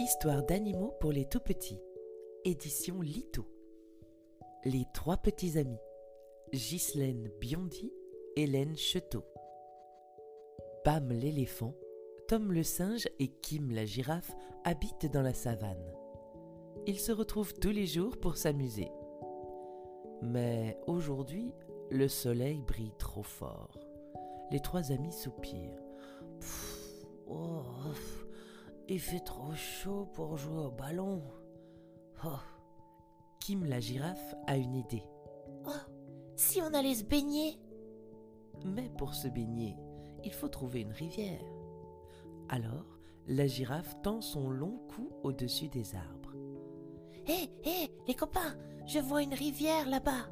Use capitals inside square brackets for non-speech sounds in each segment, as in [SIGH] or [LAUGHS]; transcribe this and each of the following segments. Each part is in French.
Histoire d'animaux pour les tout petits. Édition Lito. Les trois petits amis. Ghislaine Biondi, Hélène Cheteau. Bam l'éléphant, Tom le singe et Kim la girafe habitent dans la savane. Ils se retrouvent tous les jours pour s'amuser. Mais aujourd'hui, le soleil brille trop fort. Les trois amis soupirent. Il fait trop chaud pour jouer au ballon. Oh. Kim la girafe a une idée. Oh, si on allait se baigner Mais pour se baigner, il faut trouver une rivière. Alors, la girafe tend son long cou au-dessus des arbres. Hé, hé, les copains, je vois une rivière là-bas.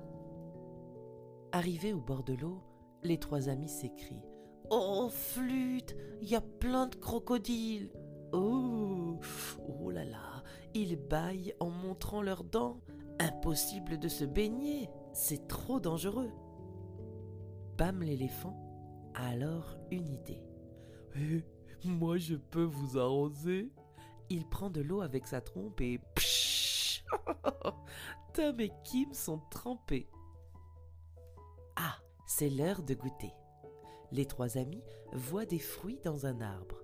Arrivés au bord de l'eau, les trois amis s'écrient. Oh, flûte, il y a plein de crocodiles. Oh, oh là là, ils bâillent en montrant leurs dents. Impossible de se baigner, c'est trop dangereux. Bam l'éléphant a alors une idée. Eh, moi je peux vous arroser Il prend de l'eau avec sa trompe et psh [LAUGHS] Tom et Kim sont trempés. Ah, c'est l'heure de goûter. Les trois amis voient des fruits dans un arbre.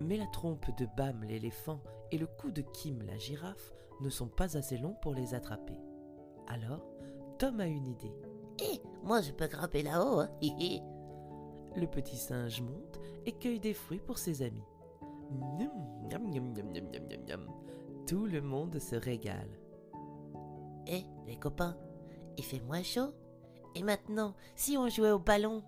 Mais la trompe de Bam l'éléphant et le cou de Kim la girafe ne sont pas assez longs pour les attraper. Alors, Tom a une idée. Hé, moi je peux grimper là-haut. Hein. [LAUGHS] le petit singe monte et cueille des fruits pour ses amis. Miam, miam, miam. Tout le monde se régale. Hé, les copains, il fait moins chaud Et maintenant, si on jouait au ballon?